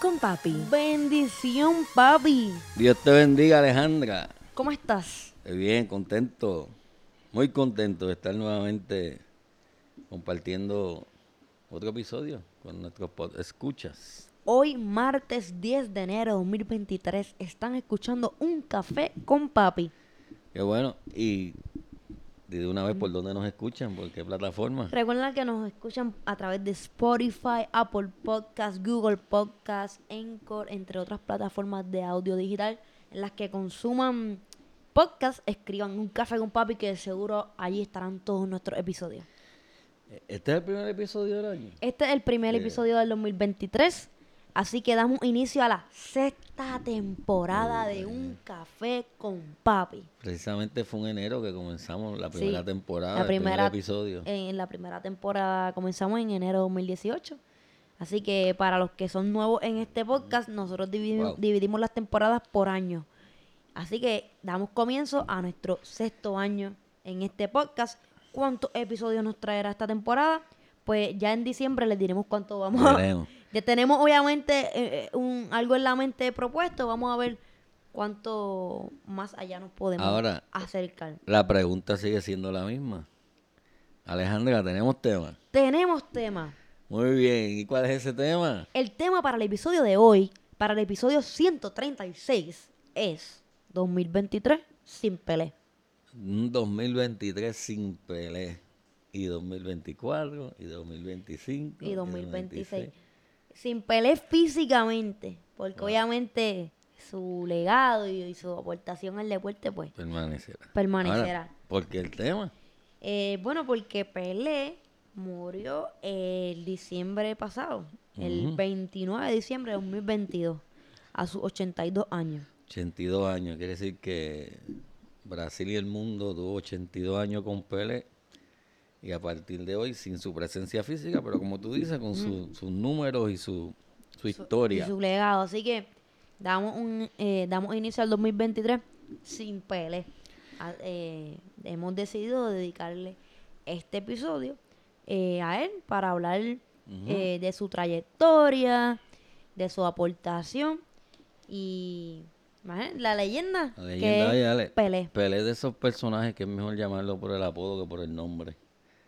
con Papi. Bendición, papi. Dios te bendiga, Alejandra. ¿Cómo estás? Bien, contento, muy contento de estar nuevamente compartiendo otro episodio con nuestros pod- escuchas. Hoy, martes 10 de enero de 2023, están escuchando Un Café con Papi. Qué bueno. Y de una vez, ¿por dónde nos escuchan? ¿Por qué plataforma? Recuerda que nos escuchan a través de Spotify, Apple Podcast, Google Podcast, Anchor, entre otras plataformas de audio digital en las que consuman podcast, escriban Un Café con Papi que seguro allí estarán todos nuestros episodios. Este es el primer episodio del año. Este es el primer episodio del 2023, así que damos inicio a la sexta temporada de Un Café con Papi. Precisamente fue en enero que comenzamos la primera Sí, temporada, la el primer primera- episodio. En la primera temporada comenzamos en enero de 2018. Así que para los que son nuevos en este podcast, nosotros dividimos, Wow. dividimos las temporadas por año. Así que damos comienzo a nuestro sexto año en este podcast. ¿Cuántos episodios nos traerá esta temporada? Pues ya en diciembre les diremos cuánto vamos a... Ya tenemos obviamente eh, eh, un, algo en la mente propuesto. Vamos a ver cuánto más allá nos podemos Ahora- acercar. La pregunta sigue siendo la misma. Alejandra, ¿tenemos tema? Tenemos tema. Muy bien. ¿Y cuál es ese tema? El tema para el episodio de hoy, para el episodio 136, es 2023 sin Pelé. Un 2023 sin Pelé. Y 2024, y 2025. Y 2026. Sin Pelé físicamente, porque obviamente su legado y, y su aportación al deporte, pues, Permanecerá. Permanecerá. Ahora, ¿Por qué el tema? eh, bueno, porque Pelé murió el diciembre pasado, el 29 de diciembre de 2022, a sus 82 años. 82 años. Quiere decir que Brasil y el mundo tuvo 82 años con Pelé. Y a partir de hoy, sin su presencia física, pero como tú dices, con su- sus números y su, su historia. y su legado. Así que damos un eh, damos inicio al 2023 sin Pelé. A- eh, hemos decidido dedicarle este episodio eh, a él para hablar de su trayectoria, de su aportación y la leyenda, La que leyenda, Ale, Pelé. Pelé de esos personajes que es mejor llamarlo por el apodo que por el nombre.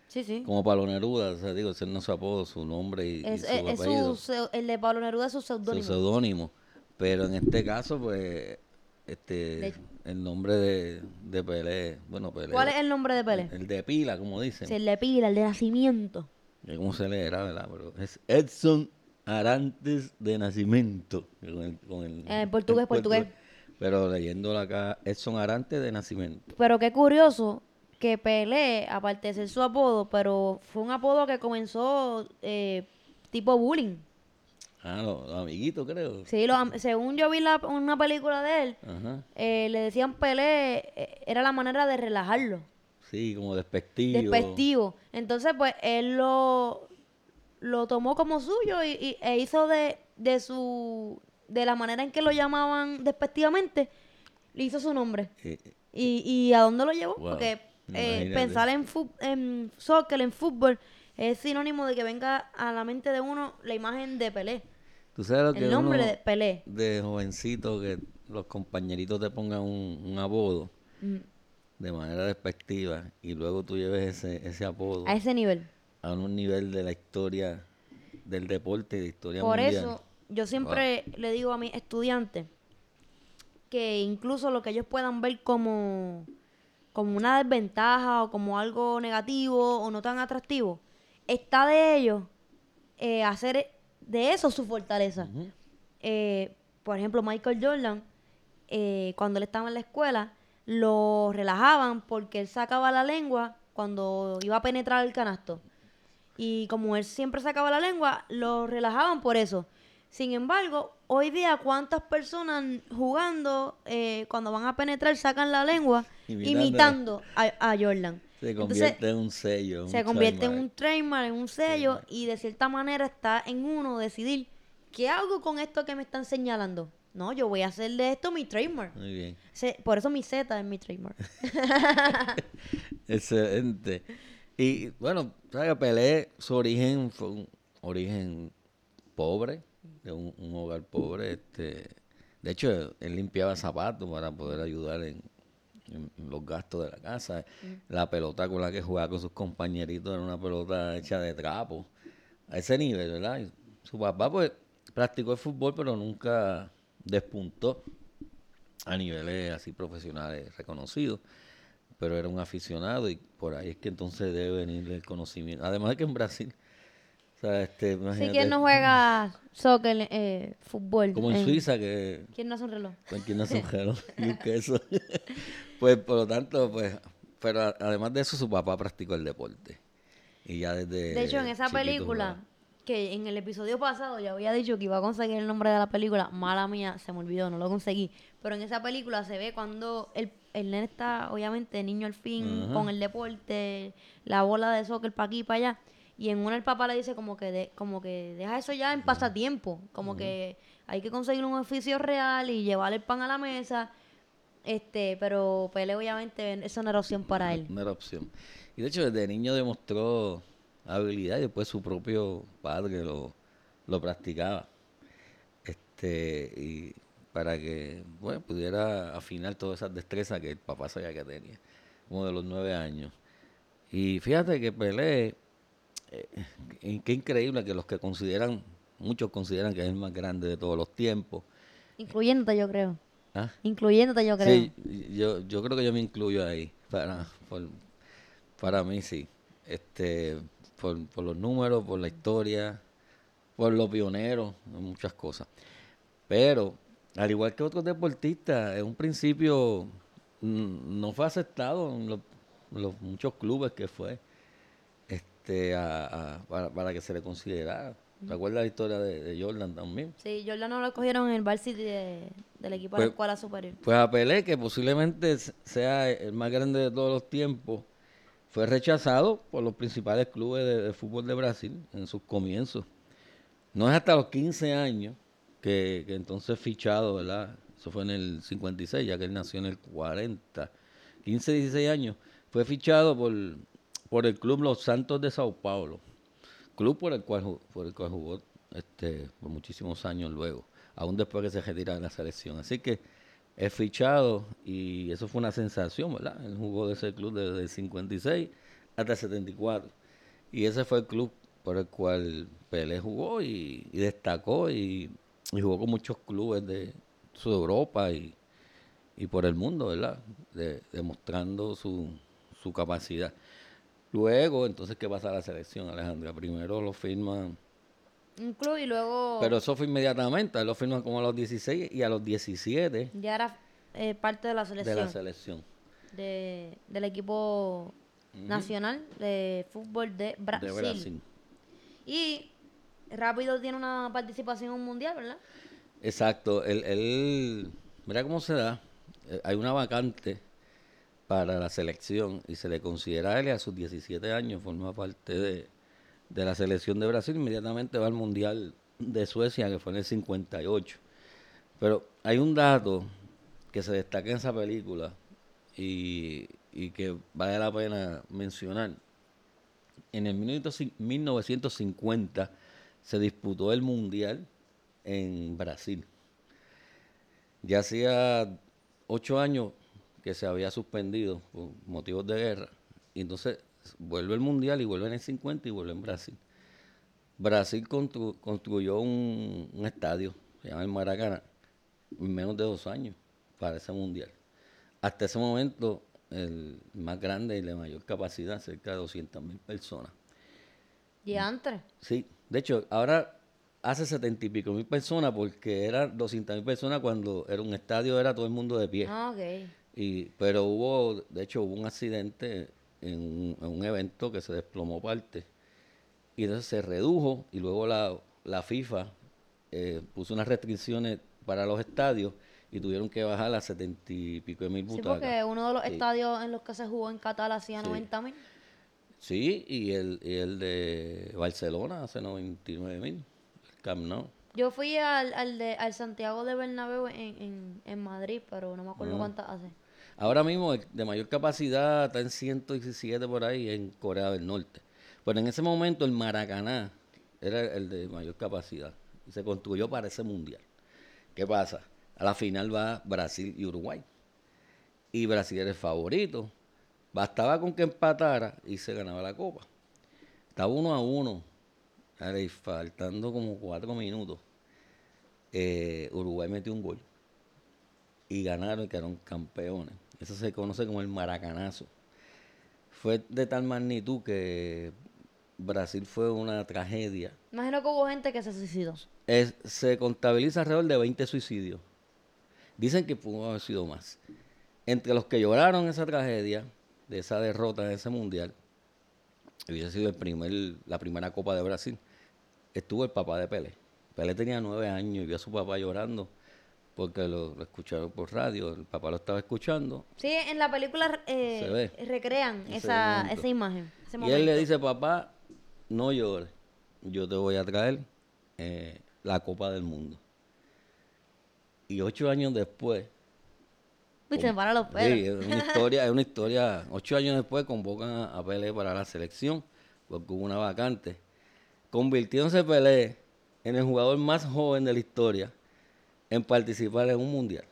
Sí, sí. Como Pablo Neruda, o sea, digo, ese no es su apodo, su nombre y, y Es, su es- es su apellido, seu- el de Pablo Neruda es su su seudónimo. seudónimo. Pero en este caso, pues, este, De- el nombre de, de Pelé, bueno, Pelé. ¿Cuál es el nombre de Pelé? El de pila, como dicen. Se le pila, el de nacimiento. ¿Cómo se leerá, verdad? Pero es Edson Arantes de Nacimiento. Con el, con el- Eh, portugués, el portugués. Pero leyéndolo acá, Edson Arantes de Nacimiento. Pero qué curioso que Pelé, aparte de ser su apodo, pero fue un apodo que comenzó eh, tipo bullying. Ah, los, los amiguitos, creo. Sí, los según yo vi la- una película de él, Ajá. eh, le decían Pelé, eh, era la manera de relajarlo, Sí, como despectivo. despectivo. Entonces, pues, él lo, lo tomó como suyo y, y- e hizo de, de su, de la manera en que lo llamaban despectivamente, le hizo su nombre. Eh, ¿Y, y a dónde lo llevó? Wow, Porque eh, pensar en, en soccer, en fútbol, es sinónimo de que venga a la mente de uno la imagen de Pelé. Tú sabes lo que El nombre uno de Pelé. de jovencito que los compañeritos te pongan un, un apodo Mm, de manera despectiva y luego tú lleves ese, ese apodo A ese nivel. a un nivel de la historia del deporte y de historia Por mundial. eso, yo siempre le digo a mis estudiantes que incluso lo que ellos puedan ver como, como una desventaja o como algo negativo o no tan atractivo, está de ellos eh, hacer de eso su fortaleza. Eh, por ejemplo, Michael Jordan, eh, cuando él estaba en la escuela, lo relajaban porque él sacaba la lengua cuando iba a penetrar el canasto. Y como él siempre sacaba la lengua, lo relajaban por eso. Sin embargo, hoy día, ¿cuántas personas jugando, eh, cuando van a penetrar, sacan la lengua Imitando. a, a Jordan? Se Entonces, convierte en un sello. un se convierte en un trademark, en un sello, y de cierta manera está en uno decidir, ¿qué hago con esto que me están señalando? No, yo voy a hacer de esto mi trademark. Muy bien. Se- por eso mi Z es mi trademark. Excelente. Y bueno, sabes que Pelé, su origen fue un origen pobre, de un, un hogar pobre. Este, de hecho, él limpiaba zapatos para poder ayudar en, los gastos de la casa. La pelota con la que jugaba con sus compañeritos era una pelota hecha de trapo. A ese nivel, ¿verdad? Y su papá, pues, practicó el fútbol, pero nunca despuntó a niveles así profesionales reconocidos pero era un aficionado y por ahí es que entonces debe venir el conocimiento. Además de que en Brasil, o sea, este, Si imagínate, quien no juega soccer, eh, fútbol. como en Suiza, que ¿Quién no hace un reloj? cualquier nace un reloj y un queso. pues por lo tanto, pues, pero además de eso, su papá practicó el deporte. Y ya desde. De hecho, en esa película, jugaba. que en el episodio pasado ya había dicho que iba a conseguir el nombre de la película, mala mía, se me olvidó, no lo conseguí. Pero en esa película se ve cuando el, el nene está, obviamente, niño al fin, con el deporte, la bola de soccer para aquí y para allá. Y en una el papá le dice como que de- como que deja eso ya en pasatiempo, como que hay que conseguir un oficio real y llevar el pan a la mesa. Este, pero Pele obviamente eso no era opción para él. No era opción. Y de hecho, desde niño demostró habilidad y después su propio padre lo, lo practicaba. Este, y para que bueno, pudiera afinar todas esas destrezas que el papá sabía que tenía, como de los nueve años. Y fíjate que Pelé, eh, y qué increíble que los que consideran, muchos consideran que es el más grande de todos los tiempos. Incluyéndote, yo creo. ¿ah? Incluyéndote, yo creo. Sí, yo, yo creo que yo me incluyo ahí. Para, por- para mí sí. Este, por, por los números, por la historia, por los pioneros, muchas cosas. Pero, al igual que otros deportistas, en un principio mm, no fue aceptado en los, los muchos clubes que fue este a- a- para, para que se le considerara. ¿Te acuerdas la historia de, de Jordan también? Sí, Jordan no lo cogieron en el varsity de- del equipo de Pues- la escuela superior. Pues a Pelé, que posiblemente sea el más grande de todos los tiempos, fue rechazado por los principales clubes de, de fútbol de Brasil en sus comienzos. No es hasta los 15 años que, que entonces fichado, ¿verdad? Eso fue en el 56, ya que él nació en el 40. 15, 16 años. Fue fichado por, por el club Los Santos de Sao Paulo club por el cual por el cual jugó este por muchísimos años luego, aún después que se retira de la selección. Así que es fichado y eso fue una sensación, ¿verdad? Él jugó de ese club desde el 56 hasta el 74. Y ese fue el club por el cual Pelé jugó y, destacó y, jugó con muchos clubes de su Europa y, y por el mundo, ¿verdad? De- demostrando su, su capacidad. Luego, entonces, ¿qué pasa a la selección, Alejandra? Primero lo firman, Un club y luego pero eso fue inmediatamente, lo firman como a los 16 y a los 17 ya era eh, parte de la de selección la selección. de- del equipo nacional de fútbol de Brasil. De Brasil. Y rápido tiene una participación en un mundial, ¿verdad? Exacto, él, él- mira cómo se da, Eh, hay una vacante para la selección y se le considera a él a sus 17 años, forma parte de, de la selección de Brasil, inmediatamente va al Mundial de Suecia, que fue en el 58. Pero hay un dato que se destaca en esa película y, y que vale la pena mencionar. En el 1950 se disputó el Mundial en Brasil. Ya hacía ocho años que se había suspendido por motivos de guerra. Y entonces vuelve el Mundial y vuelve en el 50 y vuelve en Brasil. Brasil constru- construyó un, un estadio, se llama el Maracaná, en menos de dos años para ese Mundial. Hasta ese momento, el más grande y de mayor capacidad, cerca de 200 mil personas. Y antes. Sí, de hecho, ahora hace setenta y pico mil personas porque eran 200 mil personas cuando era un estadio, era todo el mundo de pie. Ah, ok. Y, pero hubo, de hecho, hubo un accidente en un, en un evento que se desplomó parte. Y entonces se redujo y luego la, la FIFA eh, puso unas restricciones para los estadios y tuvieron que bajar a setenta y pico de mil Sí, butacas. porque uno de los Sí. estadios en los que se jugó en Qatar hacía Sí. 90 mil. Sí, y el, y el de Barcelona hace 99 mil, el Camp Nou. Yo fui al, al, de, al Santiago de Bernabéu en, en, en Madrid, pero no me acuerdo Ah. cuántas hace. Ahora mismo de mayor capacidad está en 117 por ahí en Corea del Norte. Pero en ese momento el Maracaná era el de mayor capacidad se construyó para ese mundial. ¿Qué pasa? A la final va Brasil y Uruguay. Y Brasil era el favorito. Bastaba con que empatara y se ganaba la copa. Estaba uno a uno. Y faltando como cuatro minutos. eh, Uruguay metió un gol y ganaron y quedaron campeones. Eso se conoce como el maracanazo. Fue de tal magnitud que Brasil fue una tragedia. Imagino que hubo gente que se suicidó. Es- se contabiliza alrededor de 20 suicidios. Dicen que pudo haber sido más. Entre los que lloraron esa tragedia, de esa derrota en ese mundial, hubiese sido el primer, la primera Copa de Brasil, estuvo el papá de Pelé. Pelé tenía nueve años y vio a su papá llorando porque lo, lo escucharon por radio, el papá lo estaba escuchando Sí, en la película eh, recrean esa, esa imagen. Ese Y él le dice, papá, no llores, yo te voy a traer eh, la Copa del Mundo. Y ocho años después, me paran los pelos. sí, es una historia, es una historia, ocho años después convocan a, a Pelé para la selección, porque hubo una vacante. Convirtiéndose Pelé en el jugador más joven de la historia en participar en un mundial.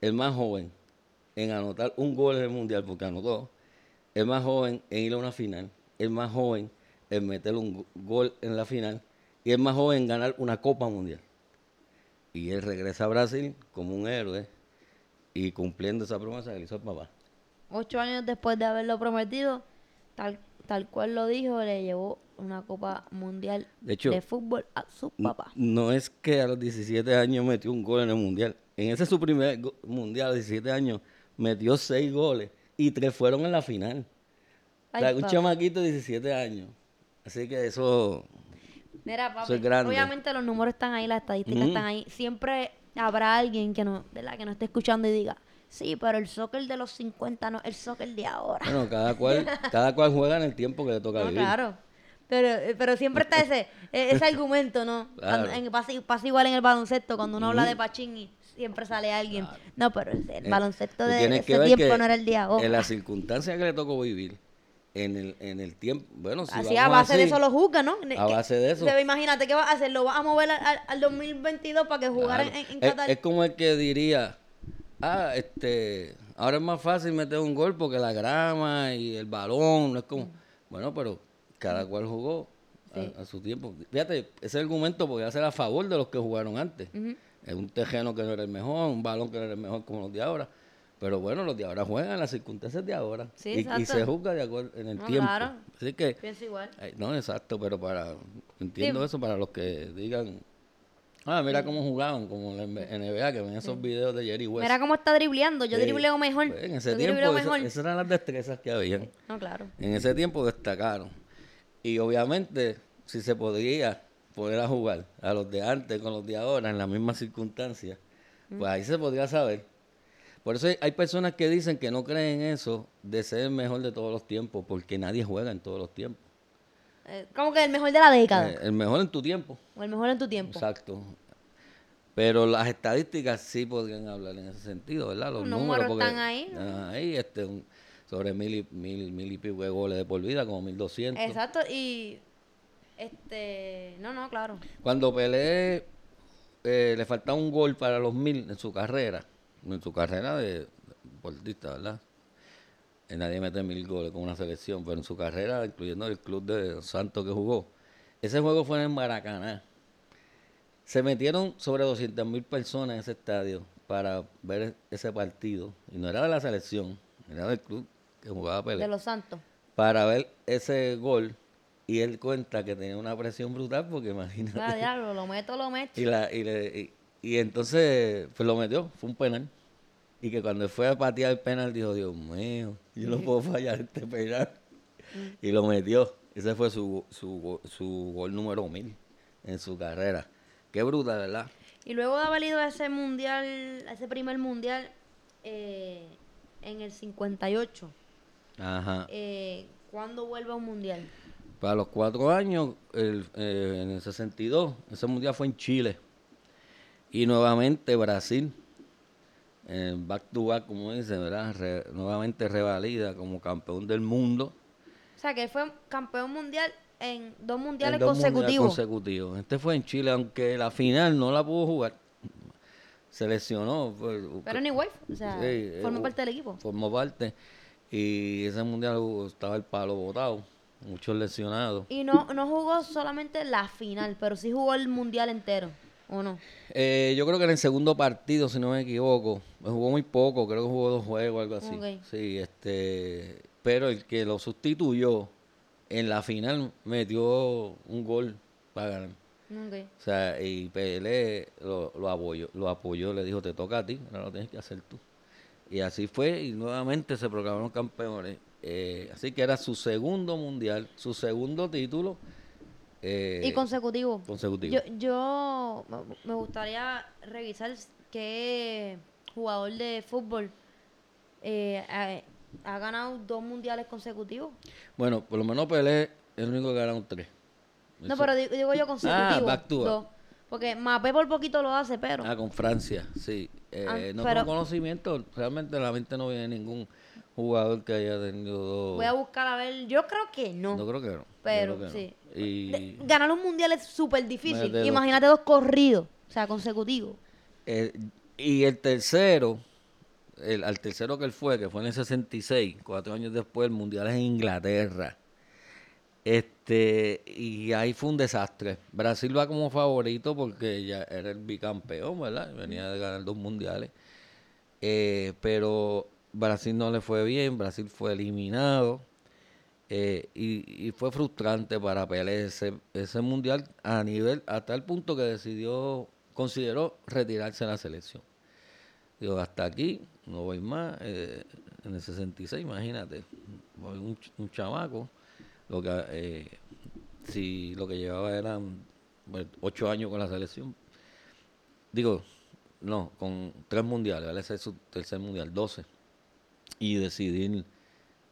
El más joven en anotar un gol en el mundial, porque anotó. El más joven en ir a una final. El más joven en meter un go- gol en la final. Y el más joven en ganar una Copa Mundial. Y él regresa a Brasil como un héroe y cumpliendo esa promesa que le hizo el papá. Ocho años después de haberlo prometido, tal, tal cual lo dijo, le llevó una Copa Mundial De hecho, de fútbol a su papá. No es que a los 17 años metió un gol en el mundial. En ese su primer mundial, a los 17 años, metió seis goles y tres fueron en la final. Ay, o sea, un chamaquito de 17 años. Así que eso, Mira, papi, Eso es grande. obviamente los números están ahí, las estadísticas están ahí. Siempre habrá alguien que no, ¿verdad? que no esté escuchando y diga, sí, pero el soccer de los 50 no es el soccer de ahora. bueno, cada cual, cada cual juega en el tiempo que le toca No, vivir. claro. Pero, eh, pero siempre está ese, e- ese argumento, ¿no? Claro. Cuando- en- pasa, pasa igual en el baloncesto, cuando uno habla de Pachín siempre sale alguien. No, pero el, el Eh, baloncesto de ese tiempo que no era el de ahora. En las circunstancias que le tocó vivir, en el, en el tiempo, bueno, si Así a base de eso lo juzga, ¿no? a base de eso. Imagínate, ¿qué vas a hacer? ¿Lo vas a mover al, al- al 2022 para que jugara Claro. en, en Es-? Es, como el que diría, ah, este, ahora es más fácil meter un gol porque la grama y el balón, no es como, bueno, pero cada cual jugó a- Sí. a, su tiempo. Fíjate, ese argumento podría ser a favor de los que jugaron antes. Es un tejeno que no era el mejor, un balón que no era el mejor como los de ahora. Pero bueno, los de ahora juegan en las circunstancias de ahora. Sí, y, y se juzga de acuerdo en el No, tiempo. claro. Así que, Pienso igual. No, exacto, pero para. Entiendo Sí. eso para los que digan. Ah, mira cómo jugaban, como en la NBA, que ven esos videos de Jerry West. Mira cómo está dribleando. Yo dribleo mejor. Pues, en ese Yo tiempo, mejor. esas eran las destrezas que habían. No, claro. En ese tiempo destacaron. Y obviamente, si se podría poner a jugar a los de antes con los de ahora en las mismas circunstancias, pues ahí se podría saber. Por eso hay, personas que dicen que no creen en eso de ser el mejor de todos los tiempos, porque nadie juega en todos los tiempos. Eh, como que el mejor de la década. Eh, el mejor en tu tiempo. o el mejor en tu tiempo. Exacto. Pero las estadísticas sí podrían hablar en ese sentido, ¿verdad? Los Los números, números porque están ahí. están ahí, este, un- sobre mil y, mil, mil y pico de goles de por vida, como mil doscientos. Exacto. Y. Este. No, no, claro. Cuando Pelé eh, le faltaba un gol para los mil en su carrera, en su carrera de deportista, ¿verdad? Eh, nadie mete mil goles con una selección, pero en su carrera, incluyendo el club de Santos que jugó, ese juego fue en Maracaná. Se metieron sobre 200 mil personas en ese estadio para ver ese partido. Y no era de la selección, era del club que jugaba Pelé De los santos. para ver ese gol y él cuenta que tenía una presión brutal porque imagínate. Ah, diablo, lo meto, lo meto. Y, la, y, le- y, y entonces pues lo metió, fue un penal. Y que cuando fue a patear el penal dijo, Dios mío, yo no puedo fallar este penal. Y lo metió. Ese fue su, su, su gol número mil en su carrera. qué bruta, ¿verdad? Y luego de haber ido a ese mundial, a ese primer mundial eh, en el 58, Ajá. eh, ¿cuándo vuelve a un mundial? Para los cuatro años, el, eh, en el 62, ese mundial fue en Chile. Y nuevamente Brasil, en back to back, como dicen, ¿verdad? Re- nuevamente revalida como campeón del mundo. O sea, que fue campeón mundial en dos mundiales en dos mundiales consecutivos. Este fue en Chile, aunque la final no la pudo jugar. Se lesionó. fue- Pero anyway, o sea, Sí, eh, formó hu- parte del equipo. Formó parte. Y ese mundial estaba el palo botado. Muchos lesionados. Y no, no jugó solamente la final, pero sí jugó el mundial entero, ¿o no? Eh, yo creo que en el segundo partido, si no me equivoco, jugó muy poco, creo que jugó dos juegos, algo así. Ok. Sí, este, pero el que lo sustituyó en la final metió un gol para ganar. Ok. O sea, y Pelé lo, lo apoyó, lo apoyó, le dijo, te toca a ti, ahora lo tienes que hacer tú. Y así fue, y nuevamente se proclamaron campeones. Eh, así que era su segundo mundial, su segundo título eh, y consecutivo. consecutivo. Yo, yo me- gustaría revisar qué jugador de fútbol eh, ha, ha ganado dos mundiales consecutivos. Bueno, por lo menos Pelé es el único que ganaron tres. No, Eso- pero digo, digo yo consecutivo. back to back. dos. Porque Mbappé por poquito lo hace, pero... Ah, con Francia, sí. Eh, Ah, no tengo conocimiento, realmente en la mente no viene ningún jugador que haya tenido dos. Voy a buscar a ver. Yo creo que no. No creo que no. yo pero no. sí. Y De- ganar un mundial es súper difícil. Imagínate dos. Imagínate dos corridos, o sea, consecutivos. Eh, y el tercero, el, al tercero que él fue, que fue en el 66, cuatro años después, el mundial es en Inglaterra. Este, y ahí fue un desastre. Brasil va como favorito porque ya era el bicampeón, ¿verdad? Venía de ganar dos mundiales. Eh, pero Brasil no le fue bien, Brasil fue eliminado. eh, y, fue frustrante para Pelé ese, ese mundial a nivel, hasta el punto que decidió, consideró retirarse de la selección. Digo, hasta aquí, no voy más. eh, en el 66, imagínate, voy un, un chamaco, lo que, eh, si lo que llevaba eran bueno, ocho años con la selección. Digo, no, con tres mundiales, ¿vale? ese es su tercer mundial, 12. Y decidir,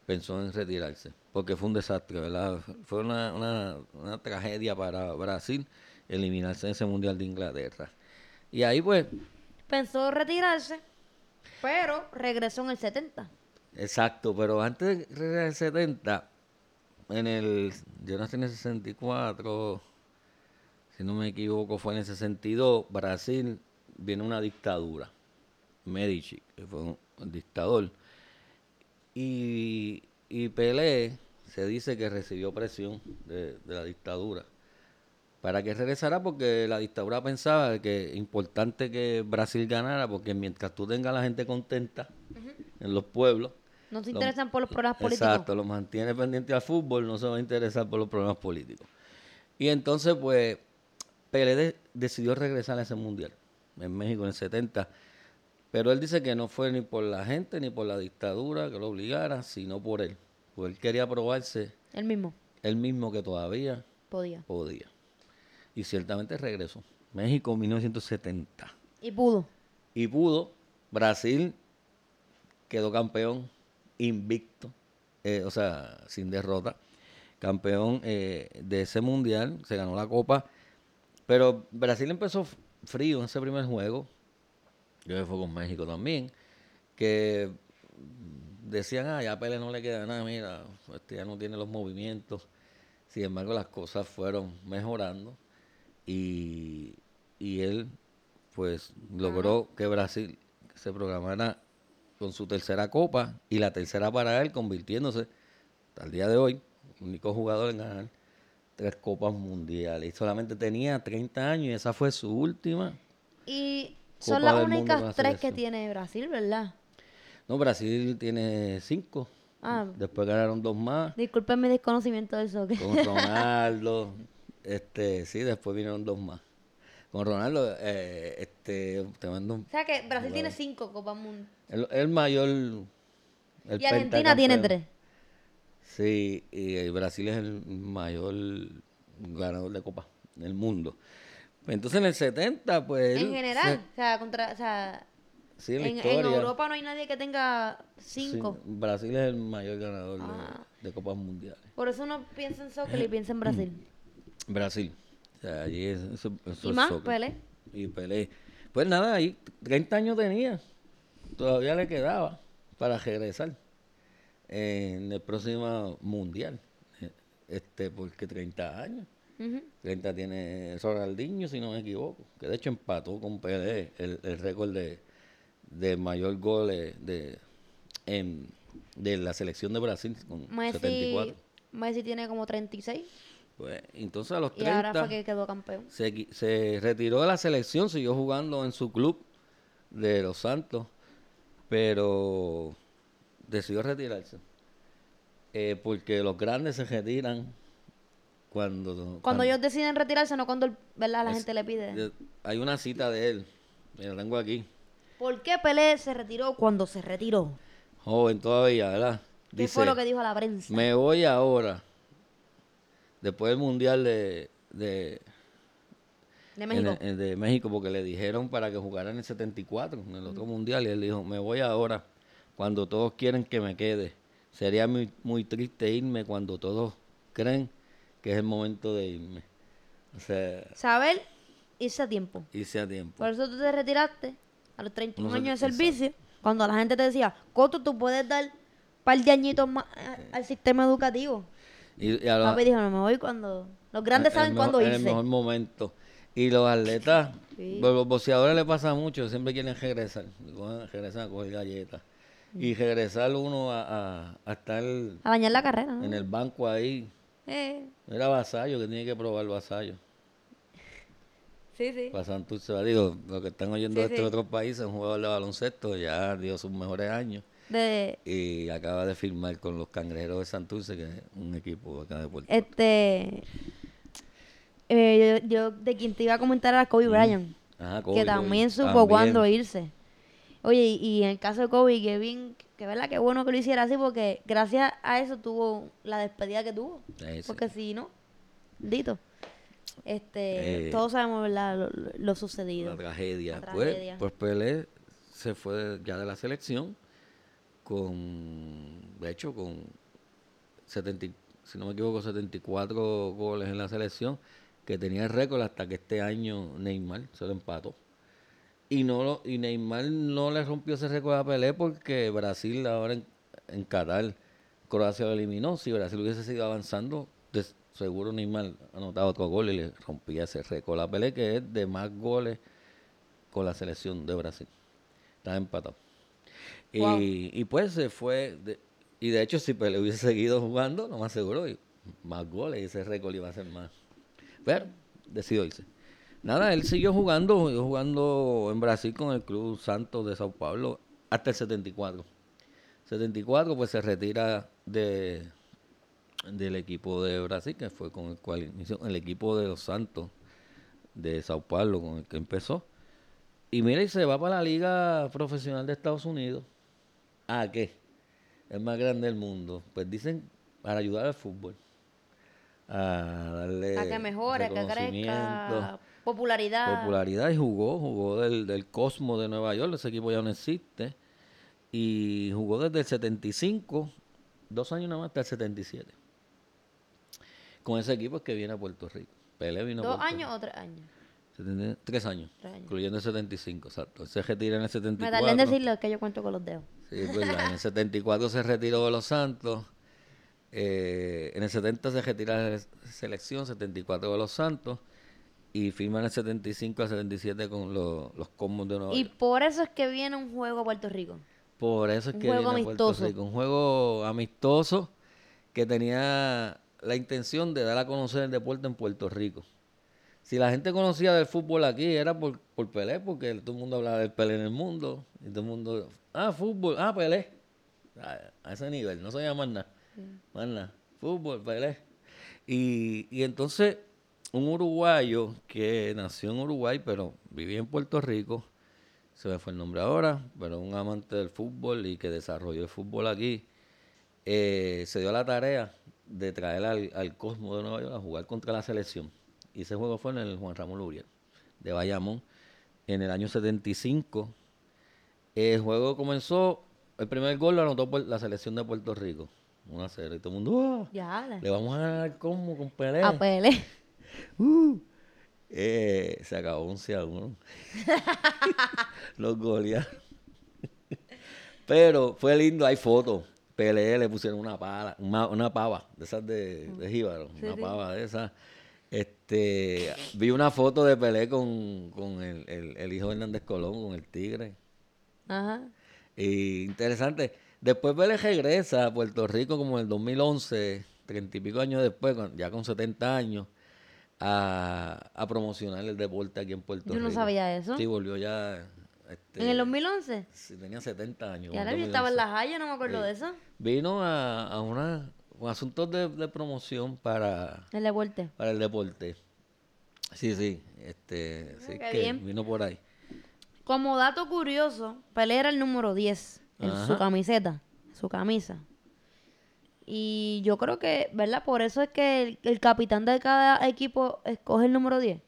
pensó en retirarse, porque fue un desastre, ¿verdad? Fue una, una, una tragedia para Brasil eliminarse en ese mundial de Inglaterra. Y ahí pues, Pensó retirarse, pero regresó en el 70. exacto, pero antes del 70, en el, yo nací en el 64, si no me equivoco, fue en el 62, Brasil viene una dictadura, Medici, que fue un, un dictador, y, y Pelé se dice que recibió presión de, de la dictadura. Para que regresara porque la dictadura pensaba que es importante que Brasil ganara porque mientras tú tengas a la gente contenta en los pueblos, No se Lo- interesan por los problemas políticos. Exacto, lo mantiene pendiente al fútbol, no se va a interesar por los problemas políticos. Y entonces, pues, Pelé de- decidió regresar a ese mundial en México en el 70. Pero él dice que no fue ni por la gente ni por la dictadura que lo obligara, sino por él. Porque él quería probarse El mismo. él mismo que todavía Podía. podía. Y ciertamente regresó. México 1970. Y pudo. Y pudo. Brasil quedó campeón invicto, eh, o sea, sin derrota. Campeón eh, de ese mundial, se ganó la copa. Pero Brasil empezó frío en ese primer juego. Yo que fue con México también. Que decían, ah, ya a Pele no le queda nada, mira, este ya no tiene los movimientos. Sin embargo, las cosas fueron mejorando. Y, y él, pues, logró que Brasil se programara con su tercera copa y la tercera para él, convirtiéndose, hasta el día de hoy, único jugador en ganar tres copas mundiales. Y solamente tenía 30 años y esa fue su última. Y son las únicas tres que tiene Brasil, ¿verdad? No, Brasil tiene cinco. Ah, Después ganaron dos más disculpen mi desconocimiento del soccer. con Ronaldo. este, sí, después vinieron dos más. Con Ronaldo, eh, este, te mando un- O sea que Brasil tiene cinco Copas Mundiales. el, el mayor. el Y Argentina tiene tres. Sí, y Brasil es el mayor ganador de copa del mundo. Entonces en el 70, pues... En general, o sea, contra, o sea, sí, en. Europa no hay nadie que tenga sí, cinco. Brasil es el mayor ganador de- Ah. de, Copas Mundiales. Por eso uno piensa en soccer y piensa en Brasil. Brasil. Sea, allí es, eso, eso Y más, soccer. Pelé. Y Pelé. Pues nada, ahí 30 años tenía. Todavía le quedaba para regresar en el próximo mundial. Este, porque 30 años. Ujú. 30 tiene Ronaldinho, si no me equivoco. Que de hecho empató con Pelé el, el récord de, de mayor goles de, en, de la selección de Brasil con Messi, 74. Messi tiene como 36 Pues entonces a los y ahora 30 fue que quedó campeón. se, retiró de la selección, siguió jugando en su club de Los Santos, pero decidió retirarse. Eh, porque los grandes se retiran cuando... Cuando ellos deciden retirarse, no cuando el- ¿verdad? la es- gente le pide. de- Hay una cita de él, la tengo aquí, ¿Por qué Pelé se retiró cuando se retiró? joven todavía, ¿verdad? ¿Qué fue lo que dijo a la prensa? me voy ahora, después del Mundial de, de, México. el- en de México porque le dijeron para que jugara en el 74, en el otro mundial, y él dijo, me voy ahora, cuando todos quieren que me quede. Sería muy, muy triste irme cuando todos creen que es el momento de irme. O sea, Saber irse a tiempo. irse a tiempo. Por eso tú te retiraste a los 31 No años de exacto. servicio, cuando la gente te decía, Coto, tú puedes dar un par de añitos más a- al sistema educativo. Y, y a los- Papi dijo, no me voy cuando... Los grandes el saben cuándo En el irse. mejor momento. Y los atletas, Sí. los boxeadores les pasa mucho, siempre quieren regresar. Regresan a coger galletas. Y regresar uno a, a, a estar A dañar la carrera, ¿no? en el banco ahí. Eh, Era vasallo, que tiene que probar vasallo. sí, sí. Para Santurce, digo, los que están oyendo Sí, esto sí. de otros países, un jugador de baloncesto, ya dio sus mejores años. De, Y acaba de firmar con los cangrejeros de Santurce, que es un equipo acá de Puerto este... eh, yo, yo de quien te iba a comentar era Kobe Bryant. Ajá, Kobe, que Kobe. también supo También. cuándo irse. Oye, y, y en el caso de Kobe, que bien, que verdad, que bueno que lo hiciera así, porque gracias a eso tuvo la despedida que tuvo. Sí, sí. Porque si no, dito. Este, Eh, todos sabemos, ¿verdad? Lo, sucedido. Una tragedia. La Pues, tragedia. pues Pelé se fue ya de la selección con, de hecho, con 70, y- si no me equivoco, 74 goles en la selección, que tenía el récord hasta que este año Neymar se lo empató. Y no lo- y Neymar no le rompió ese récord a Pelé porque Brasil ahora en, en Qatar, Croacia lo eliminó. Si Brasil hubiese seguido avanzando, seguro Neymar anotaba otro gol y le rompía ese récord a Pelé, que es de más goles con la selección de Brasil. Estaba empatado. Y, pues se fue. y de hecho, si Pelé hubiese seguido jugando, lo más seguro, más goles y ese récord iba a ser más. Pero decidió irse. Nada, él siguió jugando, jugando en Brasil con el Club Santos de Sao Paulo hasta el 74. 74, pues se retira de del equipo de Brasil, que fue con el cual el equipo de los Santos de Sao Paulo, con el que empezó. Y mira, y se va para la Liga Profesional de Estados Unidos. ¿A qué? Es más grande del mundo. Pues dicen para ayudar al fútbol. A darle a que mejore, a que crezca, popularidad. popularidad y jugó, jugó del, del Cosmo de Nueva York, ese equipo ya no existe. Y jugó desde el 75, dos años nada más, hasta el 77. Con ese equipo es que viene a Puerto Rico. Pelé vino ¿Dos años Rico. o tres años? 70 Tres años, Tres años. incluyendo el 75, exacto. Se retira en el Me 74. tardé en decirlo que yo cuento con los dedos. Sí, es verdad. En el 74 se retiró de los Santos. eh, en el 70 se retira de la selección, 74 de los Santos. Y firma en el 75 al 77 con los, los Cosmos de Nueva Y York. por eso es que viene un juego a Puerto Rico. Por eso es un que juego viene a Puerto amistoso. Rico. Un juego amistoso que tenía la intención de dar a conocer el deporte en Puerto Rico. Si la gente conocía del fútbol aquí era por, por Pelé, porque todo el mundo hablaba del Pelé en el mundo. Y todo el mundo, ah, fútbol, ah, Pelé. A, ese nivel, no sabía más nada. Más nada. Fútbol, Pelé. Y, y entonces, un uruguayo que nació en Uruguay, pero vivía en Puerto Rico, se me fue el nombre ahora, pero un amante del fútbol y que desarrolló el fútbol aquí, eh, se dio la tarea de traer al, al Cosmo de Nueva York a jugar contra la selección. Y ese juego fue en el Juan Ramón Luriel. de Bayamón en el año 75. El juego comenzó, el primer gol lo anotó por la selección de Puerto Rico. 1 a 0. Y todo el mundo, "Ah, Ya, le vamos a ganar como con Pelé. a Pele. Uh, eh, se acabó 11 a 1. Los golearon. Pero fue lindo, hay fotos. Pelé le pusieron una pala, una, una pava de esas de, de jíbaro, Sí, una sí. pava de esas. Este, vi una foto de Pelé con, con el, el- el hijo de Hernández Colón, con el tigre. Ajá. Y interesante. Después Vélez regresa a Puerto Rico como en el 2011, treinta y pico años después, ya con 70 años, a, a promocionar el deporte aquí en Puerto Yo Rico. no sabía eso. Sí, volvió ya. este, ¿En el 2011? Sí, tenía 70 años. Y ahora yo estaba en 2011. la Haya, no me acuerdo Sí. de eso. Vino a, a una, con asuntos de, de promoción para, El deporte. para el deporte. Sí, sí. Este, sí qué que bien. vino por ahí. Como dato curioso, Pelé era el número 10 en su camiseta, su camisa. Y yo creo que, ¿verdad? Por eso es que el, el capitán de cada equipo escoge el número 10.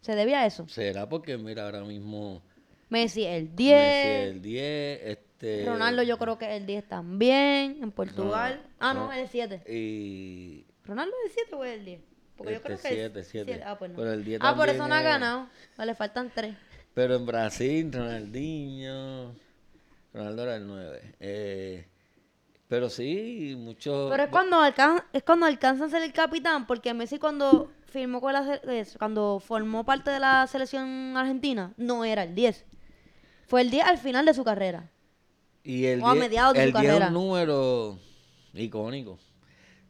¿Se debía a eso? Será porque, mira, ahora mismo. Messi el Messi 10. el 10, este. Ronaldo yo creo que el 10 también, en Portugal. No, ah, no, no. el 7. Y. ¿Ronaldo es el 7 o es el 10? Porque yo Este, creo que siete, es siete. Ah, pues no. Pero el 10 ah, por eso no ha ganado. Le faltan 3. Pero en Brasil, Ronaldinho. Ronaldo era el 9. Eh, pero sí, muchos. Pero es cuando, alcan es cuando alcanzan a ser el capitán, porque Messi cuando firmó con la cuando formó parte de la selección argentina, no era el 10. Fue el 10 al final de su carrera. Y el o a 10 mediados de su el 10 es carrera. un número icónico.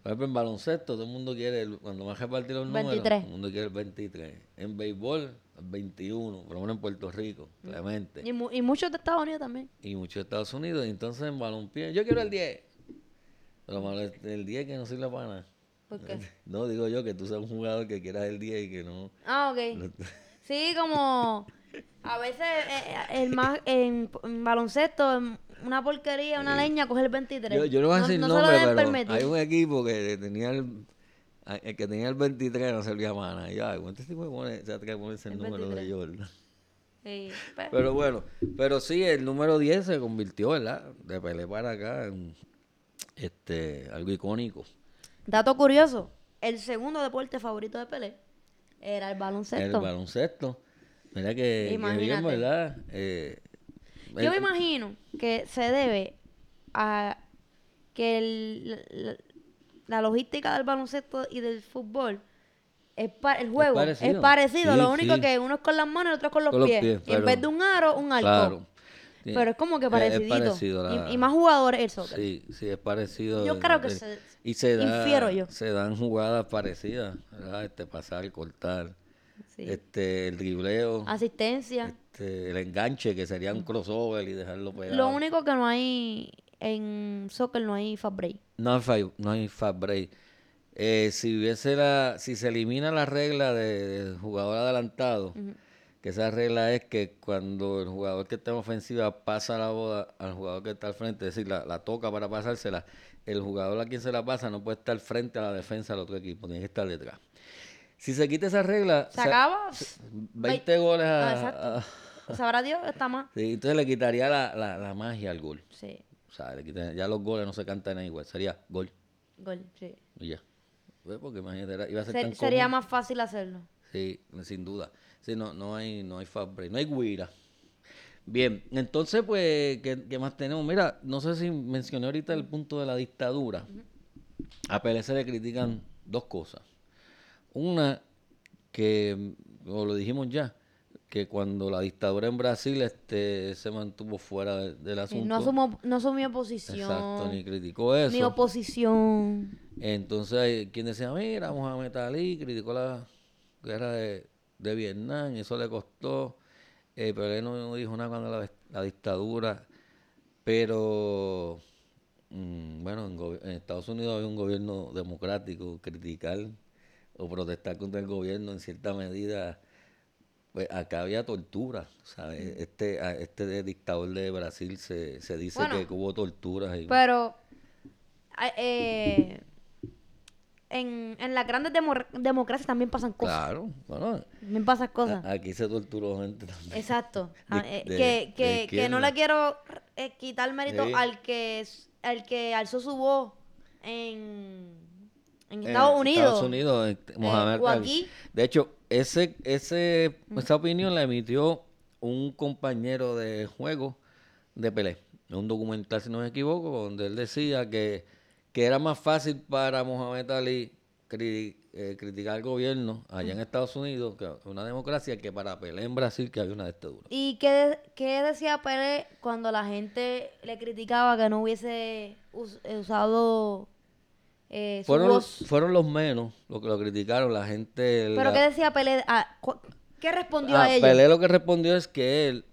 Por ejemplo, en baloncesto, todo el mundo quiere, el- cuando a repartir los números, 23. todo el mundo quiere el 23. En béisbol, 21, por lo menos en Puerto Rico, Clemente. Y, mu- y muchos de Estados Unidos también. Y muchos de Estados Unidos. Entonces en balompié, yo quiero el 10. Pero malo es el 10 que no sirve para nada. ¿Por qué? No, digo yo que tú seas un jugador que quieras el 10 y que no. Ah, ok. Sí, como a veces eh, eh, el más en, en baloncesto, en una porquería, una leña, coge el 23. Yo, yo no voy a decir no se lo nombre, pero permitir. hay un equipo que tenía el, el que tenía el 23 no servía para nada. Y yo, ay, ¿cuánto tipo de pone, se atreve a ponerse el, El número 23. de Jordan? Sí, pe- Pero bueno, pero sí, el número 10 se convirtió, ¿verdad? De Pelé para acá en este, algo icónico. Dato curioso, el segundo deporte favorito de Pelé era el El baloncesto. baloncesto. Mira que, que bien, Imagínate. ¿verdad? Eh, Yo me imagino que se debe a que el- la, logística del baloncesto y del fútbol es pa- el juego es parecido, parecido. Sí, lo único sí. que uno es con las manos y el otro es con los Con los pies. pies, Y en vez de un aro, un arco. Claro. Sí, Pero es como que es parecidito. parecido la- y, y más jugadores el soccer. Sí, sí, es parecido. Yo creo que el- se- y se da, yo. se dan jugadas parecidas, ¿verdad? Este pasar, cortar, este el dribleo, Asistencia. este, el enganche que sería un crossover y dejarlo pegado. Lo único que no hay en soccer no hay fast break. No hay fa- no hay fast break. Eh, si hubiese la, si se elimina la regla de, de jugador adelantado, que esa regla es que cuando el jugador que está en ofensiva pasa la bola al jugador que está al frente, es decir, la, la toca para pasársela, el jugador a quien se la pasa no puede estar frente a la defensa del otro equipo, tiene que estar detrás. Si se quita esa regla, Se acaba. 20 goles a, Ah, exacto. a- Sabrá Dios, está más. sí, entonces le quitaría la, la, la magia al gol. Sí. O sea, le quitaría- ya los goles no se cantan igual, sería gol Gol, sí. y ya. Porque imagínate, era- iba a ser Ser- tan sería más fácil hacerlo. Sí, sin duda. Sí, no, no hay, no hay fast break, no hay guira. Bien, entonces, pues, ¿qué, qué más tenemos? Mira, no sé si mencioné ahorita el punto de la dictadura. A se le critican dos cosas. Una, que, o lo dijimos ya, que cuando la dictadura en Brasil este, se mantuvo fuera de- del asunto. no, asumo, no asumió posición. Exacto, ni criticó eso. ni oposición. Entonces quien decía, mira, Mohamed Ali criticó la guerra de, de Vietnam y eso le costó. Eh, pero él no, no dijo nada cuando la, la dictadura. Pero, mm, bueno, en, en Estados Unidos hay un gobierno democrático. Criticar o protestar contra el gobierno en cierta medida. Pues acá había tortura. ¿sabes? Este, a- este dictador de Brasil se, se dice Bueno, que hubo torturas. Y, Pero, eh, en, en las grandes demo- democracias también pasan cosas. Claro, bueno, También pasan cosas. a- aquí se torturó gente también. Exacto. De- Ah, eh, de- que, que, que no le quiero eh, quitar mérito Sí. al que al que alzó su voz en, en En Estados Unidos. Estados Unidos, este, Mohamed o aquí. De hecho, ese, ese, esa opinión la emitió un compañero de juego de Pelé. En un documental, si no me equivoco, donde él decía que, que era más fácil para Mohamed Ali cri- eh, criticar al gobierno allá en Estados Unidos, que una democracia, que para Pelé en Brasil, que había una dictadura. ¿Y qué, qué decía Pelé cuando la gente le criticaba que no hubiese us- eh, usado eh, Fueron, voz? fueron los menos los que lo criticaron, la gente... ¿Pero la- qué decía Pelé? Ah, ¿Qué respondió Ah, a ellos? Pelé lo que respondió es que él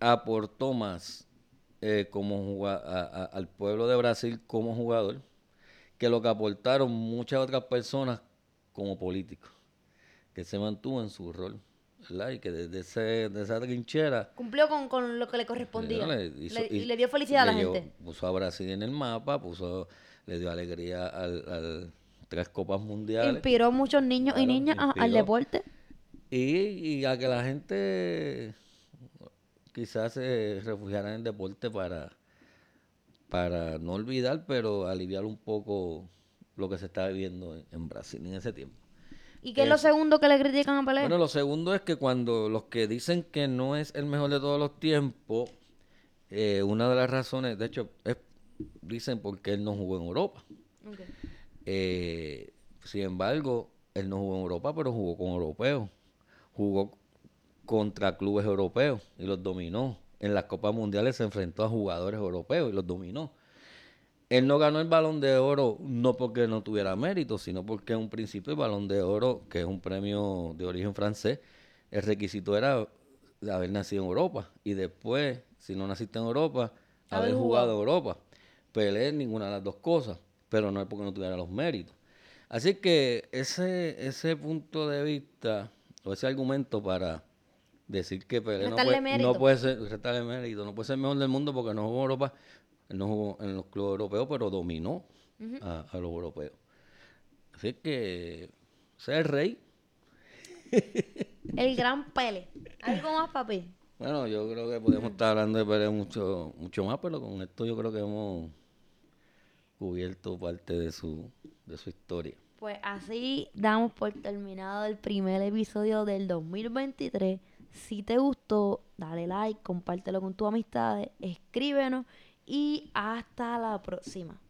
aportó más eh, como juga- a- a- al pueblo de Brasil como jugador que lo que aportaron muchas otras personas como políticos. Que se mantuvo en su rol, ¿verdad? Y que desde ese, de esa trinchera Cumplió con, con lo que le correspondía. le hizo- Le- y le dio felicidad a la gente. Puso a Brasil en el mapa, puso, le dio alegría al, al tres copas mundiales. Inspiró muchos niños y niñas a- al deporte. Y, y a que la gente quizás se refugiara en el deporte para, para no olvidar, pero aliviar un poco lo que se está viviendo en, en Brasil en ese tiempo. ¿Y qué es lo segundo que le critican a Pelé? Bueno, lo segundo es que cuando los que dicen que no es el mejor de todos los tiempos, eh, una de las razones, de hecho, es, dicen porque él no jugó en Europa. Eh, sin embargo, él no jugó en Europa, pero jugó con europeos. Jugó contra clubes europeos y los dominó. En las Copas Mundiales se enfrentó a jugadores europeos y los dominó. Él no ganó el balón de oro no porque no tuviera mérito, sino porque en un principio el balón de oro, que es un premio de origen francés, el requisito era haber nacido en Europa. Y después, si no naciste en Europa, Haber jugado en Europa. Pelé ninguna de las dos cosas, pero no es porque no tuviera los méritos. Así que ese, ese punto de vista, o ese argumento para decir que Pelé no puede, no puede ser, mérito, no puede ser el mejor del mundo porque no jugó en Europa, no jugó en los clubes europeos, pero dominó a, a los europeos. Así que, ser el rey, El gran Pelé. ¿Algo más, papi? bueno, yo creo que podemos estar hablando de Pelé mucho, mucho más, pero con esto yo creo que hemos cubierto parte de su, de su historia. Pues así damos por terminado el primer episodio del 2023. Si te gustó, dale like, compártelo con tus amistades, escríbenos y hasta la próxima.